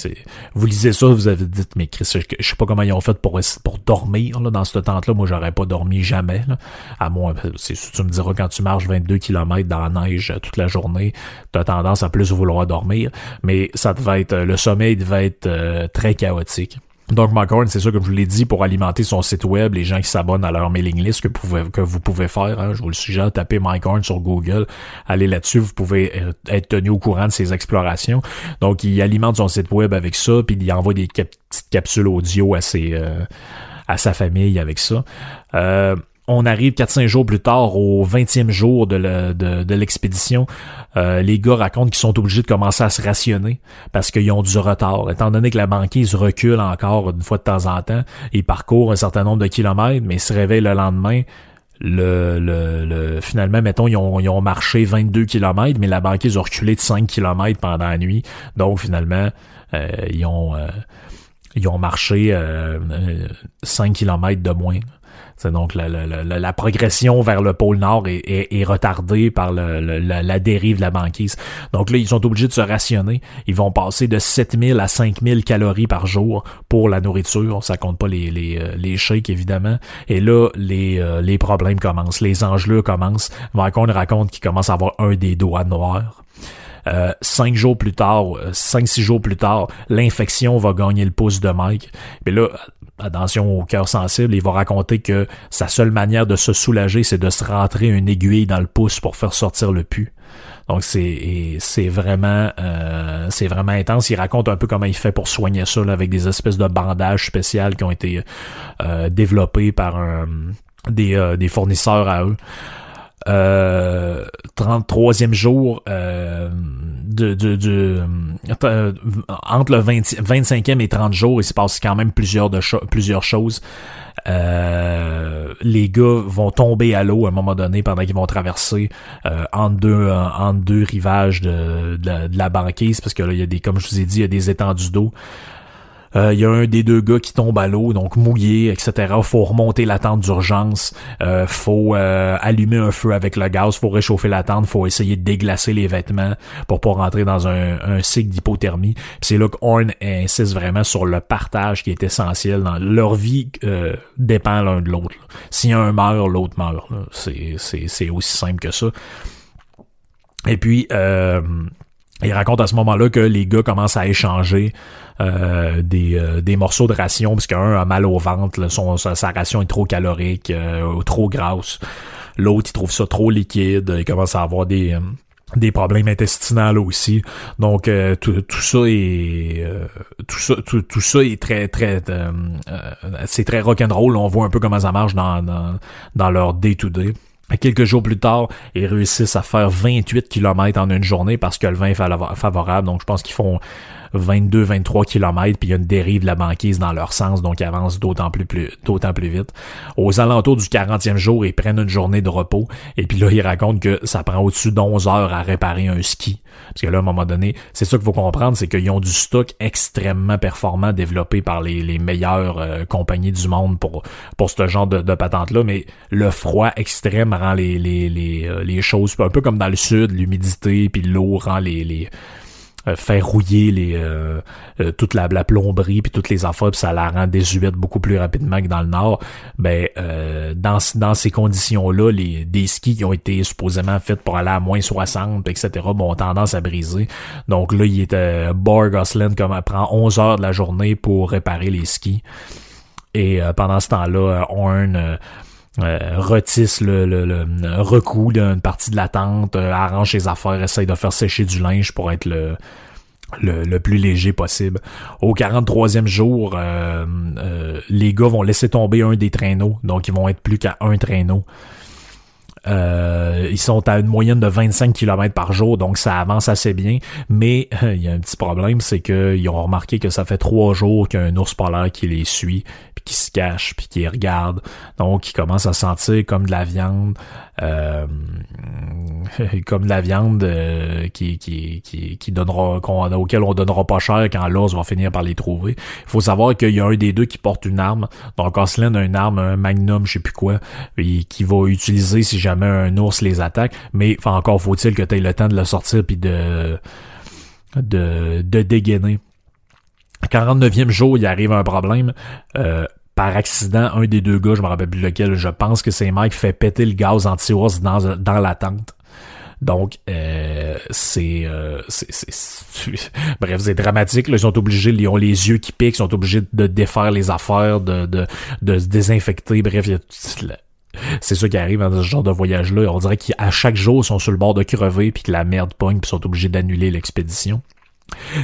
vous lisez ça, vous avez dit, mais Chris, je, sais pas comment ils ont fait pour, pour dormir là, dans cette tente-là. Moi, j'aurais pas dormi jamais. Là. À moins, c'est tu me diras quand tu marches 22 dans la neige toute la journée, tu as tendance à plus vouloir dormir, mais ça devait être, le sommeil devait être euh, très chaotique. Donc, Mike c'est sûr, comme je vous l'ai dit, pour alimenter son site web, les gens qui s'abonnent à leur mailing list que, que vous pouvez faire, hein, je vous le suggère, tapez Mike sur Google, allez là-dessus, vous pouvez euh, être tenu au courant de ses explorations. Donc, il alimente son site web avec ça, puis il envoie des petites capsules audio à ses, euh, à sa famille avec ça. Euh, on arrive 4-5 jours plus tard, au 20e jour de l'expédition. Euh, les gars racontent qu'ils sont obligés de commencer à se rationner parce qu'ils ont du retard. Étant donné que la banquise recule encore une fois de temps en temps, ils parcourent un certain nombre de kilomètres, mais ils se réveillent le lendemain. Le, le, finalement, mettons, ils ont, ont marché 22 kilomètres, mais la banquise a reculé de 5 kilomètres pendant la nuit. Donc, finalement, euh, ils ont... Euh, ils ont marché 5 kilomètres de moins. C'est donc la, la, la, progression vers le pôle Nord est, est, retardée par la, dérive de la banquise. Donc là, ils sont obligés de se rationner. Ils vont passer de 7000 à 5000 calories par jour pour la nourriture. Ça compte pas les, les, euh, les shakes, évidemment. Et là, les, euh, les problèmes commencent. Les enjeux commencent. Vancouver raconte qu'il commence à avoir un des doigts noirs. Euh, cinq jours plus tard, cinq, six jours plus tard, l'infection va gagner le pouce de Mike. Mais là, attention au cœur sensible, il va raconter que sa seule manière de se soulager, c'est de se rentrer une aiguille dans le pouce pour faire sortir le pu. Donc c'est c'est vraiment euh, c'est vraiment intense. Il raconte un peu comment il fait pour soigner ça avec des espèces de bandages spéciaux qui ont été euh, développés par un, des, euh, des fournisseurs à eux. 33e jour de, de, euh, entre le 25e et 30 jours, il se passe quand même plusieurs, de plusieurs choses. Euh, les gars vont tomber à l'eau à un moment donné pendant qu'ils vont traverser euh, entre deux entre deux rivages de, de, de, la banquise parce que là il y a des comme je vous ai dit il y a des étendues d'eau il euh, y a un des deux gars qui tombe à l'eau, donc mouillé, etc. Faut remonter la tente d'urgence. Euh, faut euh, allumer un feu avec le gaz. Faut réchauffer la tente. Faut essayer de déglacer les vêtements pour pas rentrer dans un, cycle d'hypothermie. C'est là que Horn insiste vraiment sur le partage qui est essentiel. Dans leur vie dépend l'un de l'autre. Si un meurt, l'autre meurt. C'est aussi simple que ça. Et puis, il raconte à ce moment-là que les gars commencent à échanger euh, des, euh, des morceaux de ration parce qu'un a mal au ventre, son, sa, ration est trop calorique, euh, trop grasse. L'autre, il trouve ça trop liquide, il commence à avoir des des problèmes intestinaux aussi. Donc tout, tout, ça est tout ça tout, tout, ça est très très c'est très rock'n'roll. On voit un peu comment ça marche dans dans, dans leur day to day. Quelques jours plus tard, ils réussissent à faire 28 km en une journée parce que le vin est favorable. Donc, je pense qu'ils font 22-23 km, puis il y a une dérive de la banquise dans leur sens, donc ils avancent d'autant plus, d'autant plus vite. Aux alentours du 40e jour, ils prennent une journée de repos, et puis là, ils racontent que ça prend au-dessus d'11 heures à réparer un ski. Parce que là, à un moment donné, c'est ça qu'il faut comprendre, c'est qu'ils ont du stock extrêmement performant développé par les, meilleures euh, compagnies du monde pour, pour ce genre de, patente-là, mais le froid extrême rend les, euh, les choses un peu comme dans le sud, l'humidité puis l'eau rend les, faire rouiller les euh, euh, toute la, la, plomberie puis toutes les affaires puis ça la rend désuète beaucoup plus rapidement que dans le nord. Ben dans dans ces conditions là les des skis qui ont été supposément faits pour aller à moins 60 etc ont tendance à briser. Donc là il était Borg Gosselin comme prend 11 heures de la journée pour réparer les skis. Et pendant ce temps-là Horn euh, retisse le, le, le d'une partie de la tente, euh, arrange ses affaires, essaye de faire sécher du linge pour être le, le, plus léger possible. Au 43e jour, euh, les gars vont laisser tomber un des traîneaux, donc ils vont être plus qu'à un traîneau. Euh, ils sont à une moyenne de 25 km par jour, donc ça avance assez bien. Mais il y a un petit problème, c'est qu'ils ont remarqué que ça fait trois jours qu'il y a un ours polaire qui les suit, puis qui se cache, puis qui regarde. Donc ils commencent à sentir comme de la viande. Euh, comme la viande euh, qui, qui, qui, qui donnera auquel on donnera pas cher quand l'ours va finir par les trouver. Il faut savoir qu'il y a un des deux qui porte une arme. Donc Oslin a une arme, un magnum, je sais plus quoi, qui va utiliser si jamais un ours les attaque. Mais encore faut-il que tu aies le temps de le sortir puis de, de, de dégainer. 49e jour, il arrive un problème. Euh, par accident, un des deux gars, je me rappelle plus lequel, je pense que c'est Mike, fait péter le gaz anti-ours dans, dans la tente. Donc, euh, c'est, euh, bref, c'est dramatique. Ils sont obligés, ils ont les yeux qui piquent, ils sont obligés de défaire les affaires, de, de, de se désinfecter. Bref, c'est ça qui arrive dans ce genre de voyage-là. On dirait qu'à chaque jour, ils sont sur le bord de crever, puis que la merde pogne, puis sont obligés d'annuler l'expédition.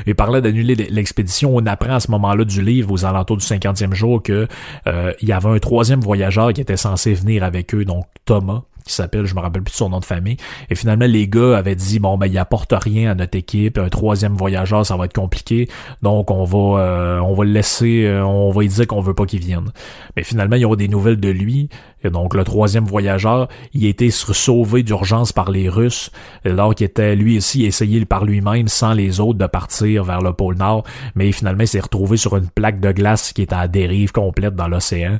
Et par là d'annuler l'expédition, on apprend à ce moment-là du livre, aux alentours du 50e jour, que euh, il y avait un troisième voyageur qui était censé venir avec eux, donc Thomas, qui s'appelle, je me rappelle plus de son nom de famille. Et finalement, les gars avaient dit bon ben il apporte rien à notre équipe, un troisième voyageur, ça va être compliqué, donc on va euh, on va le laisser, euh, on va lui dire qu'on veut pas qu'il vienne. Mais finalement, ils ont des nouvelles de lui. Et donc le troisième voyageur, il a été sauvé d'urgence par les Russes, alors qu'il était lui aussi essayé par lui-même sans les autres de partir vers le pôle Nord, mais finalement il s'est retrouvé sur une plaque de glace qui était à dérive complète dans l'océan.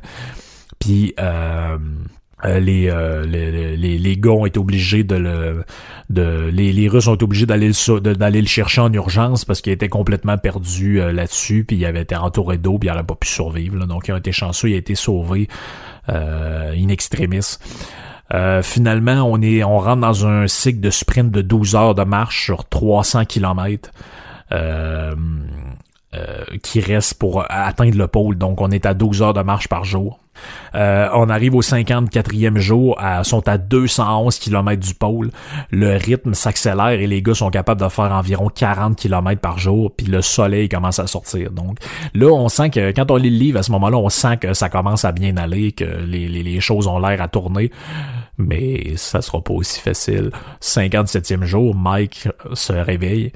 Puis euh, les, euh, les, les, les, gars ont été obligés de le de les, les Russes ont été obligés d'aller le d'aller le chercher en urgence parce qu'il était complètement perdu euh, là-dessus puis il avait été entouré d'eau puis il n'aurait pas pu survivre donc il a été chanceux il a été sauvé in extremis. Finalement on est on rentre dans un cycle de sprint de 12 heures de marche sur 300 km qui reste pour atteindre le pôle donc on est à 12 heures de marche par jour euh, on arrive au 54e jour, à, sont à 211 km du pôle. Le rythme s'accélère et les gars sont capables de faire environ 40 km par jour, puis le soleil commence à sortir. Donc là, on sent que quand on lit le livre, à ce moment-là, on sent que ça commence à bien aller, que les, les, choses ont l'air à tourner. Mais ça sera pas aussi facile. 57e jour, Mike se réveille.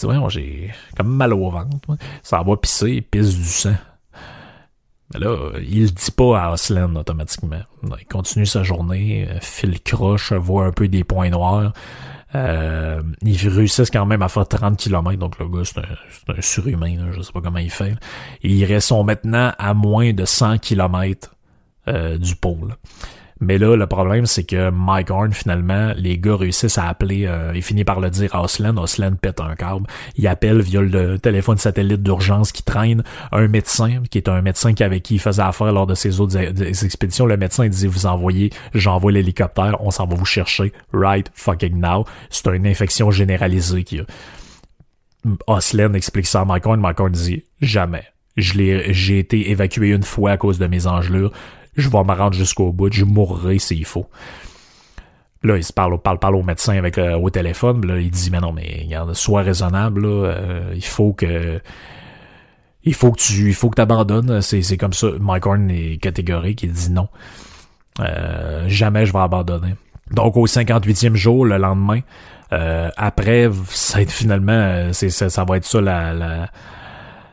Dit, ouais, j'ai comme mal au ventre. Ça va pisser, il pisse du sang. Mais là, il le dit pas à Osland automatiquement. Il continue sa journée, euh, file croche, voit un peu des points noirs. Euh, ils réussissent quand même à faire 30 km, donc le gars, c'est un, surhumain, là, je sais pas comment il fait. Ils sont maintenant à moins de 100 km euh, du pôle. Mais là, le problème, c'est que Mike Horn, finalement, les gars réussissent à appeler, euh, il finit par le dire à Osland. Osland pète un câble. Il appelle via le téléphone satellite d'urgence qui traîne un médecin, qui est un médecin avec qui il faisait affaire lors de ses autres expéditions. Le médecin il dit, vous envoyez, j'envoie l'hélicoptère, on s'en va vous chercher right fucking now. C'est une infection généralisée qui a. Osland explique ça à Mike Horn. Mike Horn dit, jamais. J'ai été évacué une fois à cause de mes engelures je vais me rendre jusqu'au bout, je mourrai s'il faut. Là, il se parle, parle, parle au médecin avec euh, au téléphone. Là, il dit mais non, mais regarde, sois raisonnable. Euh, il faut que il faut que tu il faut que. C'est, c'est comme ça. Mike Horn est catégorique. Il dit non. Euh, jamais je vais abandonner. Donc au 58e jour, le lendemain, après, finalement, ça, va être ça la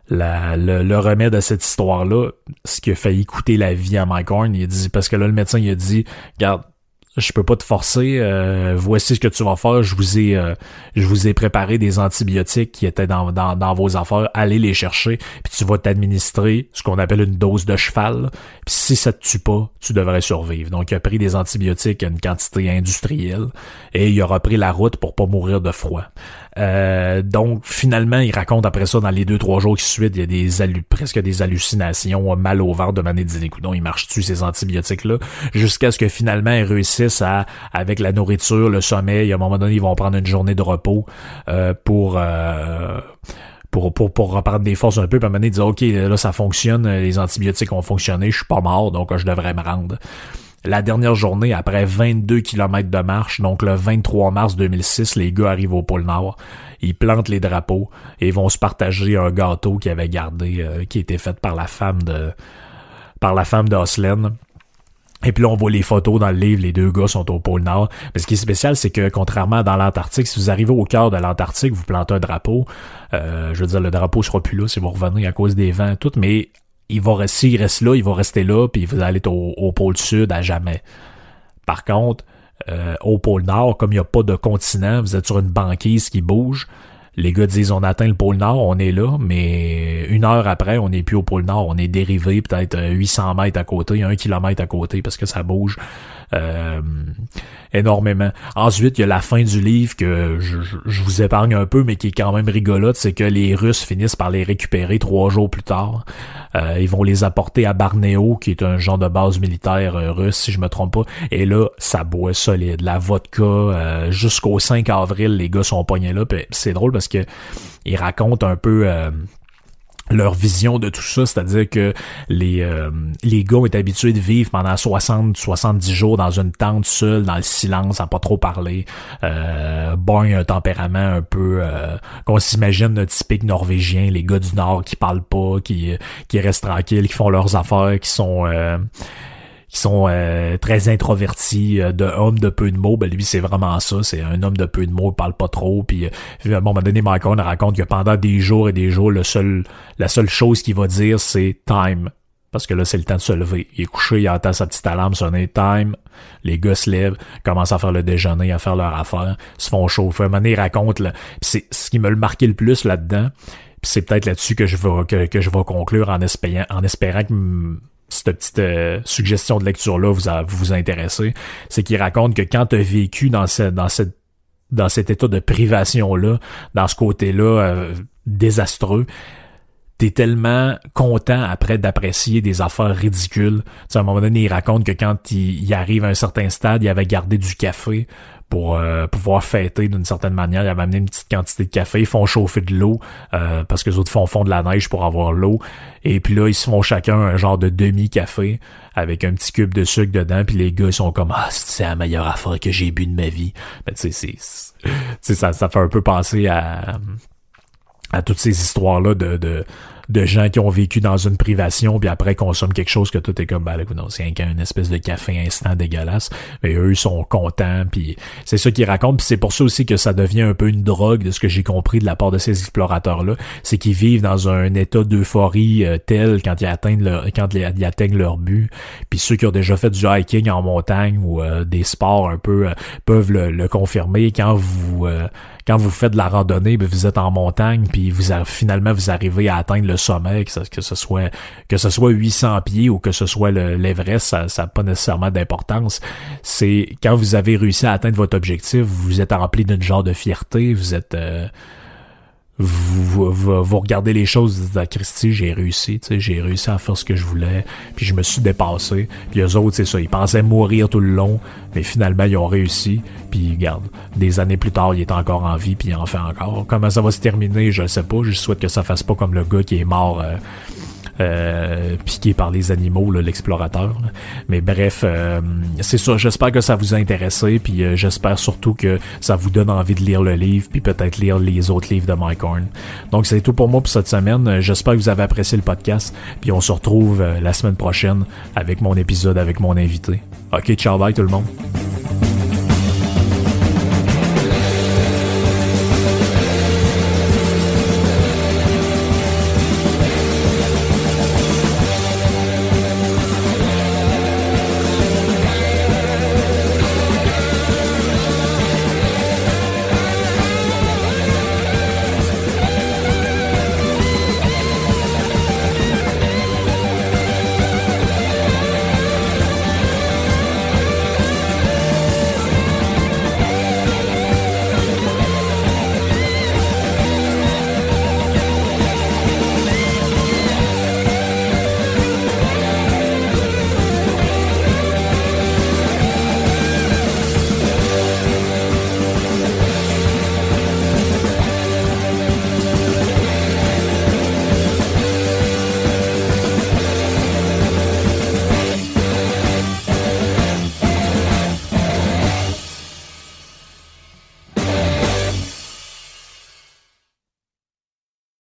le, remède à cette histoire-là, ce qui a failli coûter la vie à Mike Horn, il a dit, parce que là, le médecin, il a dit, regarde, je peux pas te forcer, euh, voici ce que tu vas faire, je vous ai euh, je vous ai préparé des antibiotiques qui étaient dans, dans, dans vos affaires, allez les chercher, puis tu vas t'administrer ce qu'on appelle une dose de cheval, puis si ça te tue pas, tu devrais survivre. Donc il a pris des antibiotiques à une quantité industrielle et il a repris la route pour pas mourir de froid. Euh, donc finalement, il raconte après ça dans les deux trois jours qui suivent, il y a des presque des hallucinations, mal au ventre, de manière de dire il marche tu ces antibiotiques là, jusqu'à ce que finalement il réussisse avec la nourriture, le sommeil, à un moment donné ils vont prendre une journée de repos euh, pour euh, pour, pour, pour reprendre des forces un peu, puis à moment dire, OK, là, ça fonctionne, les antibiotiques ont fonctionné, je suis pas mort, donc je devrais me rendre la dernière journée, après 22 km de marche, donc le 23 mars 2006, les gars arrivent au pôle Nord. Ils plantent les drapeaux et vont se partager un gâteau qui avait gardé, euh, qui était fait par la femme de, par la femme d'Oslen. Et puis là, on voit les photos dans le livre, les deux gars sont au pôle Nord. Mais ce qui est spécial, c'est que contrairement à dans l'Antarctique, si vous arrivez au cœur de l'Antarctique, vous plantez un drapeau, euh, je veux dire, le drapeau sera plus là si vous revenez à cause des vents et tout, mais il va rester, reste là, il va rester là, puis vous allez être au, pôle Sud à jamais. Par contre, euh, au pôle Nord, comme il n'y a pas de continent, vous êtes sur une banquise qui bouge, les gars disent on atteint le pôle Nord, on est là, mais une heure après, on n'est plus au pôle Nord, on est dérivé peut-être 800 mètres à côté, un kilomètre à côté parce que ça bouge euh, énormément. Ensuite, il y a la fin du livre que je, vous épargne un peu, mais qui est quand même rigolote, c'est que les Russes finissent par les récupérer trois jours plus tard. Euh, ils vont les apporter à Barneo, qui est un genre de base militaire euh, russe, si je me trompe pas. Et là, ça boit solide. La vodka, jusqu'au 5 avril, les gars sont pognés là. C'est drôle parce que ils racontent un peu leur vision de tout ça, c'est-à-dire que les euh, les gars étaient habitués de vivre pendant 60 70 jours dans une tente seule dans le silence, à pas trop parler. Euh, bon, un tempérament un peu euh, qu'on s'imagine typique norvégien, les gars du nord qui parlent pas, qui qui restent tranquilles, qui font leurs affaires, qui sont euh, qui sont euh, très introvertis, euh, de homme de peu de mots. Ben lui, c'est vraiment ça. C'est un homme de peu de mots, il parle pas trop. Puis euh, à un moment donné, Michael raconte que pendant des jours et des jours, le seul, la seule chose qu'il va dire, c'est time. Parce que là, c'est le temps de se lever. Il est couché, il entend sa petite alarme sonner, time. Les gars se lèvent, commencent à faire le déjeuner, à faire leur affaire, se font chauffer. À un moment donné, il raconte, là, c'est ce qui me le marqué le plus là-dedans. c'est peut-être là-dessus que je vais que, que je vais conclure en espérant, en espérant que cette petite euh, suggestion de lecture-là vous, a, vous c'est qu'il raconte que quand tu as vécu dans, cette dans, cette, dans cet état de privation-là, dans ce côté-là euh, désastreux, t'es tellement content après d'apprécier des affaires ridicules. À un moment donné, il raconte que quand il, arrive à un certain stade, il avait gardé du café pour euh, pouvoir fêter d'une certaine manière. Ils avaient amené une petite quantité de café. Ils font chauffer de l'eau euh, parce que les autres font fond de la neige pour avoir l'eau. Et puis là, ils se font chacun un genre de demi-café avec un petit cube de sucre dedans. Puis les gars, sont comme Ah, c'est la meilleure affaire que j'ai bu de ma vie. Mais tu sais, c'est, ça, ça fait un peu penser à, à toutes ces histoires-là de de gens qui ont vécu dans une privation puis après consomment quelque chose que tout est comme ben non c'est un espèce de café instant dégueulasse. Mais eux sont contents puis c'est ça qu'ils racontent puis c'est pour ça aussi que ça devient un peu une drogue de ce que j'ai compris de la part de ces explorateurs là c'est qu'ils vivent dans un état d'euphorie euh, tel quand ils atteignent leur quand ils, atteignent leur but. Puis ceux qui ont déjà fait du hiking en montagne ou euh, des sports un peu euh, peuvent le, confirmer. Quand vous quand vous faites de la randonnée, ben, vous êtes en montagne, puis vous finalement vous arrivez à atteindre le sommet, que ce, soit que ce soit 800 pieds ou que ce soit l'Everest, ça n'a pas nécessairement d'importance. C'est quand vous avez réussi à atteindre votre objectif, vous êtes rempli d'une genre de fierté, vous êtes euh, vous, vous, regardez les choses, vous dites, ah, Christy, j'ai réussi, j'ai réussi à faire ce que je voulais, puis je me suis dépassé. Puis eux autres, c'est ça, ils pensaient mourir tout le long, mais finalement, ils ont réussi. Puis, regarde, des années plus tard, il est encore en vie, puis il en fait encore. Comment ça va se terminer, je sais pas. Je souhaite que ça fasse pas comme le gars qui est mort... Euh, euh, piqué par les animaux, l'explorateur. Mais bref, euh, c'est ça. J'espère que ça vous a intéressé, puis euh, j'espère surtout que ça vous donne envie de lire le livre, puis peut-être lire les autres livres de Mike Horn. Donc c'est tout pour moi pour cette semaine. J'espère que vous avez apprécié le podcast, puis on se retrouve la semaine prochaine avec mon épisode avec mon invité. Ok, ciao bye tout le monde.